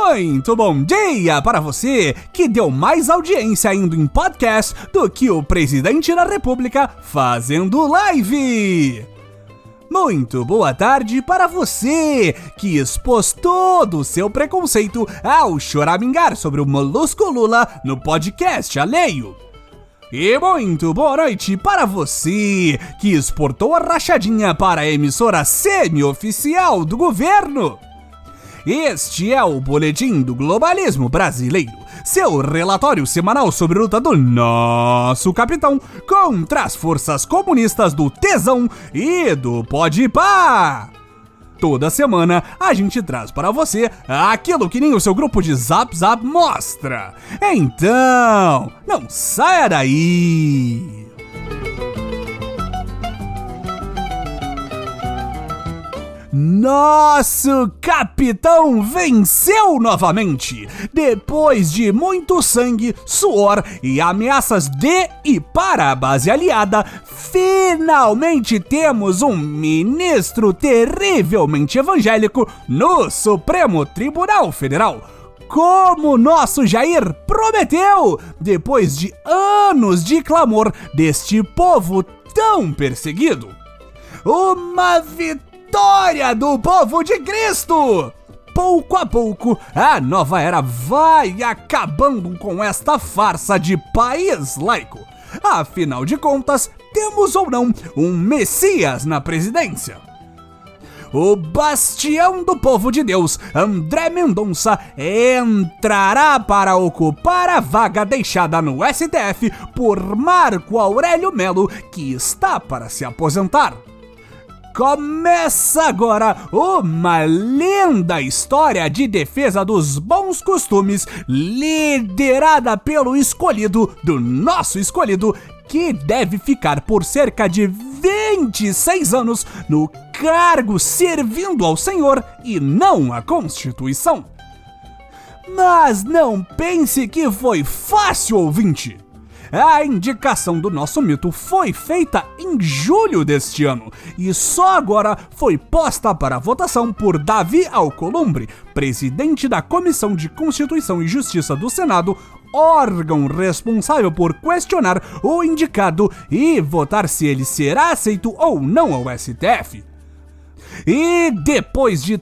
Muito bom dia para você que deu mais audiência indo em podcast do que o presidente da República fazendo live. Muito boa tarde para você que expôs todo o seu preconceito ao choramingar sobre o Molusco Lula no podcast alheio. E muito boa noite para você que exportou a rachadinha para a emissora semi-oficial do governo. Este é o Boletim do Globalismo Brasileiro, seu relatório semanal sobre a luta do nosso capitão contra as forças comunistas do Tesão e do Podpah. Toda semana a gente traz para você aquilo que nem o seu grupo de Zap Zap mostra. Então, não saia daí! Nosso capitão venceu novamente! Depois de muito sangue, suor e ameaças de e para a base aliada, finalmente temos um ministro terrivelmente evangélico no Supremo Tribunal Federal como nosso Jair prometeu, depois de anos de clamor deste povo tão perseguido. Uma vitória vitória do povo de Cristo! Pouco a pouco, a nova era vai acabando com esta farsa de país laico. Afinal de contas, temos ou não um Messias na presidência? o bastião do povo de Deus, André Mendonça, entrará para ocupar a vaga deixada no STF por Marco Aurélio Melo, que está para se aposentar. Começa agora uma linda história de defesa dos bons costumes, liderada pelo escolhido do nosso escolhido, que deve ficar por cerca de 26 anos no cargo servindo ao Senhor e não à Constituição. Mas não pense que foi fácil, ouvinte. A indicação do nosso mito foi feita em julho deste ano e só agora foi posta para votação por Davi Alcolumbre, presidente da Comissão de Constituição e Justiça do Senado, órgão responsável por questionar o indicado e votar se ele será aceito ou não ao STF. E depois de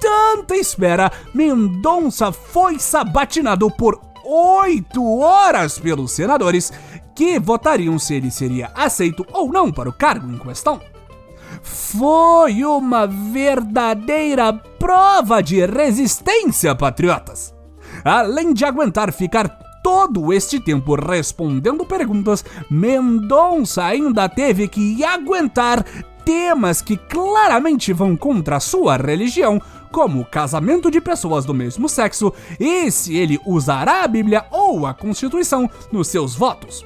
tanta espera, Mendonça foi sabatinado por oito horas pelos senadores que votariam se ele seria aceito ou não para o cargo em questão. Foi uma verdadeira prova de resistência, patriotas. Além de aguentar ficar todo este tempo respondendo perguntas, Mendonça ainda teve que aguentar temas que claramente vão contra a sua religião, como o casamento de pessoas do mesmo sexo e se ele usará a Bíblia ou a Constituição nos seus votos.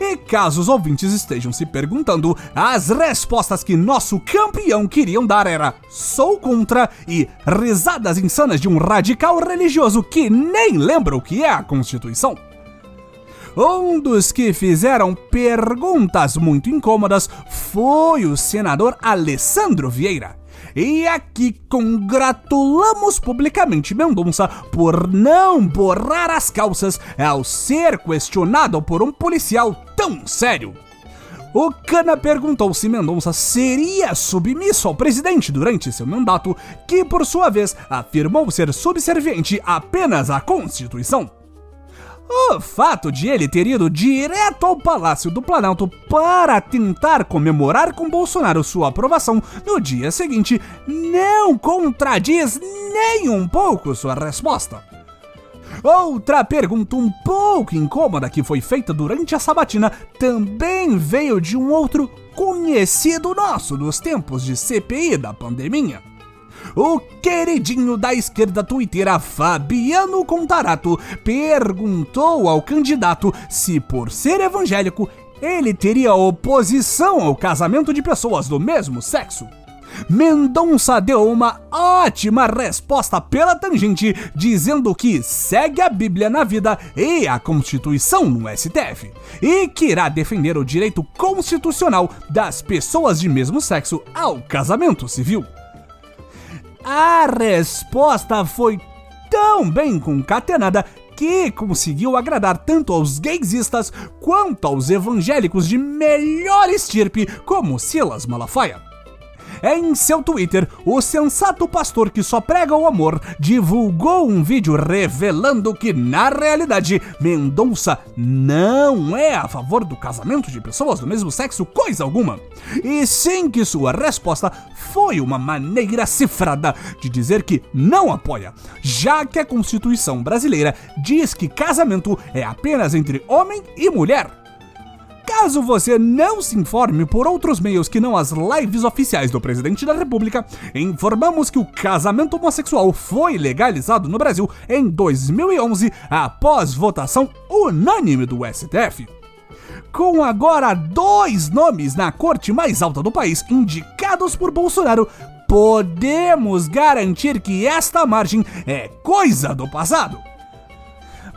E caso os ouvintes estejam se perguntando, as respostas que nosso campeão queriam dar era sou contra e risadas insanas de um radical religioso que nem lembra o que é a Constituição. Um dos que fizeram perguntas muito incômodas foi o senador Alessandro Vieira. E aqui congratulamos publicamente Mendonça por não borrar as calças ao ser questionado por um policial tão sério. O Cana perguntou se Mendonça seria submisso ao presidente durante seu mandato, que por sua vez afirmou ser subserviente apenas à Constituição. O fato de ele ter ido direto ao Palácio do Planalto para tentar comemorar com Bolsonaro sua aprovação no dia seguinte não contradiz nem um pouco sua resposta. Outra pergunta um pouco incômoda que foi feita durante a sabatina também veio de um outro conhecido nosso dos tempos de CPI da pandemia o queridinho da esquerda twitteira Fabiano Contarato perguntou ao candidato se, por ser evangélico, ele teria oposição ao casamento de pessoas do mesmo sexo. Mendonça deu uma ótima resposta pela tangente, dizendo que segue a Bíblia na vida e a Constituição no STF, e que irá defender o direito constitucional das pessoas de mesmo sexo ao casamento civil. A resposta foi tão bem concatenada que conseguiu agradar tanto aos gaysistas quanto aos evangélicos de melhor estirpe, como Silas Malafaia. Em seu Twitter, o sensato pastor que só prega o amor divulgou um vídeo revelando que, na realidade, Mendonça não é a favor do casamento de pessoas do mesmo sexo, coisa alguma. E sim que sua resposta foi uma maneira cifrada de dizer que não apoia, já que a Constituição brasileira diz que casamento é apenas entre homem e mulher. Caso você não se informe por outros meios que não as lives oficiais do presidente da República, informamos que o casamento homossexual foi legalizado no Brasil em 2011 após votação unânime do STF. Com agora dois nomes na corte mais alta do país indicados por Bolsonaro, podemos garantir que esta margem é coisa do passado.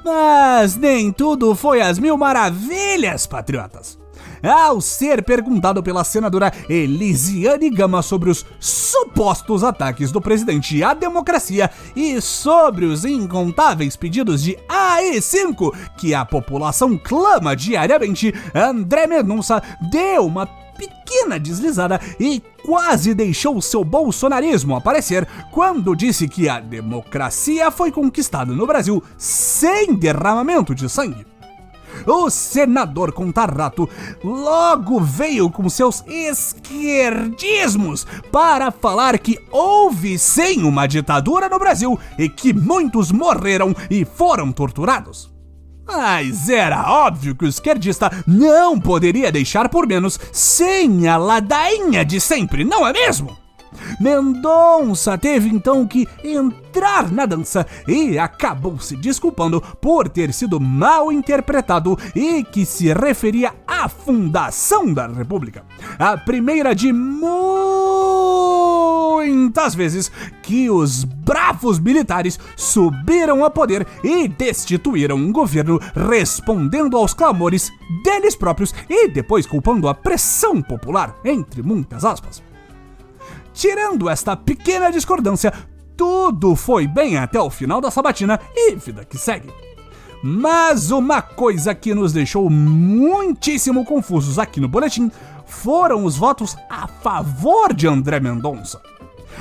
Mas nem tudo foi às mil maravilhas, patriotas. Ao ser perguntado pela senadora Elisiane Gama sobre os supostos ataques do presidente à democracia e sobre os incontáveis pedidos de AI-5 que a população clama diariamente, André Mendonça deu uma pequena deslizada e quase deixou seu bolsonarismo aparecer quando disse que a democracia foi conquistada no Brasil sem derramamento de sangue. O senador Contarrato logo veio com seus esquerdismos para falar que houve sim uma ditadura no Brasil e que muitos morreram e foram torturados. Mas era óbvio que o esquerdista não poderia deixar por menos sem a ladainha de sempre, não é mesmo? Mendonça teve então que entrar na dança e acabou se desculpando por ter sido mal interpretado e que se referia à fundação da República. A primeira de muitas vezes que os bravos militares subiram ao poder e destituíram um governo respondendo aos clamores deles próprios e depois culpando a pressão popular, entre muitas aspas. Tirando esta pequena discordância, tudo foi bem até o final da sabatina e vida que segue. Mas uma coisa que nos deixou muitíssimo confusos aqui no boletim foram os votos a favor de André Mendonça.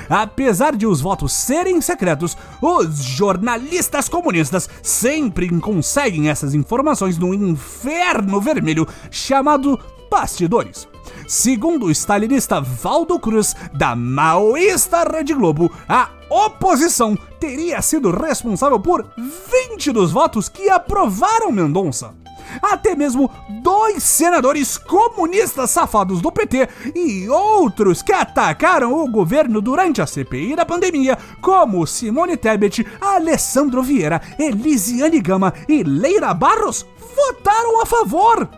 Apesar de os votos serem secretos, os jornalistas comunistas sempre conseguem essas informações no inferno vermelho chamado bastidores. Segundo o stalinista Valdo Cruz, da maoísta Rede Globo, a oposição teria sido responsável por 20 dos votos que aprovaram Mendonça. Até mesmo dois senadores comunistas safados do PT e outros que atacaram o governo durante a CPI da pandemia, como Simone Tebet, Alessandro Vieira, Elisiane Gama e Leira Barros, votaram a favor.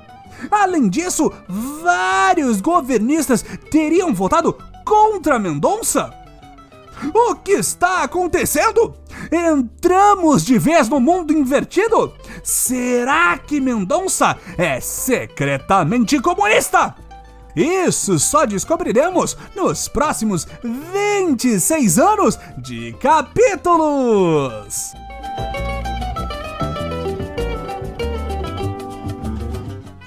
Além disso, vários governistas teriam votado contra Mendonça. O que está acontecendo? Entramos de vez no mundo invertido? Será que Mendonça é secretamente comunista? Isso só descobriremos nos próximos 26 anos de capítulos!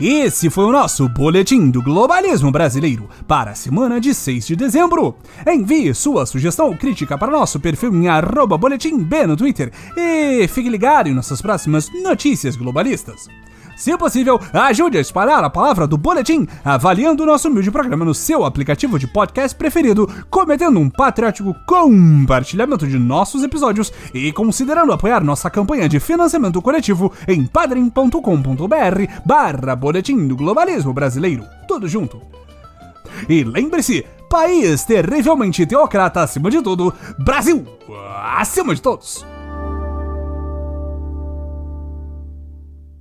Esse foi o nosso Boletim do Globalismo Brasileiro para a semana de 6 de dezembro. Envie sua sugestão ou crítica para nosso perfil em arroba boletim B no Twitter e fique ligado em nossas próximas notícias globalistas. Se possível, ajude a espalhar a palavra do boletim, avaliando o nosso humilde programa no seu aplicativo de podcast preferido, cometendo um patriótico compartilhamento de nossos episódios e considerando apoiar nossa campanha de financiamento coletivo em padrim.com.br barra boletim do globalismo brasileiro. Tudo junto. E lembre-se, país terrivelmente teocrata acima de tudo, Brasil acima de todos.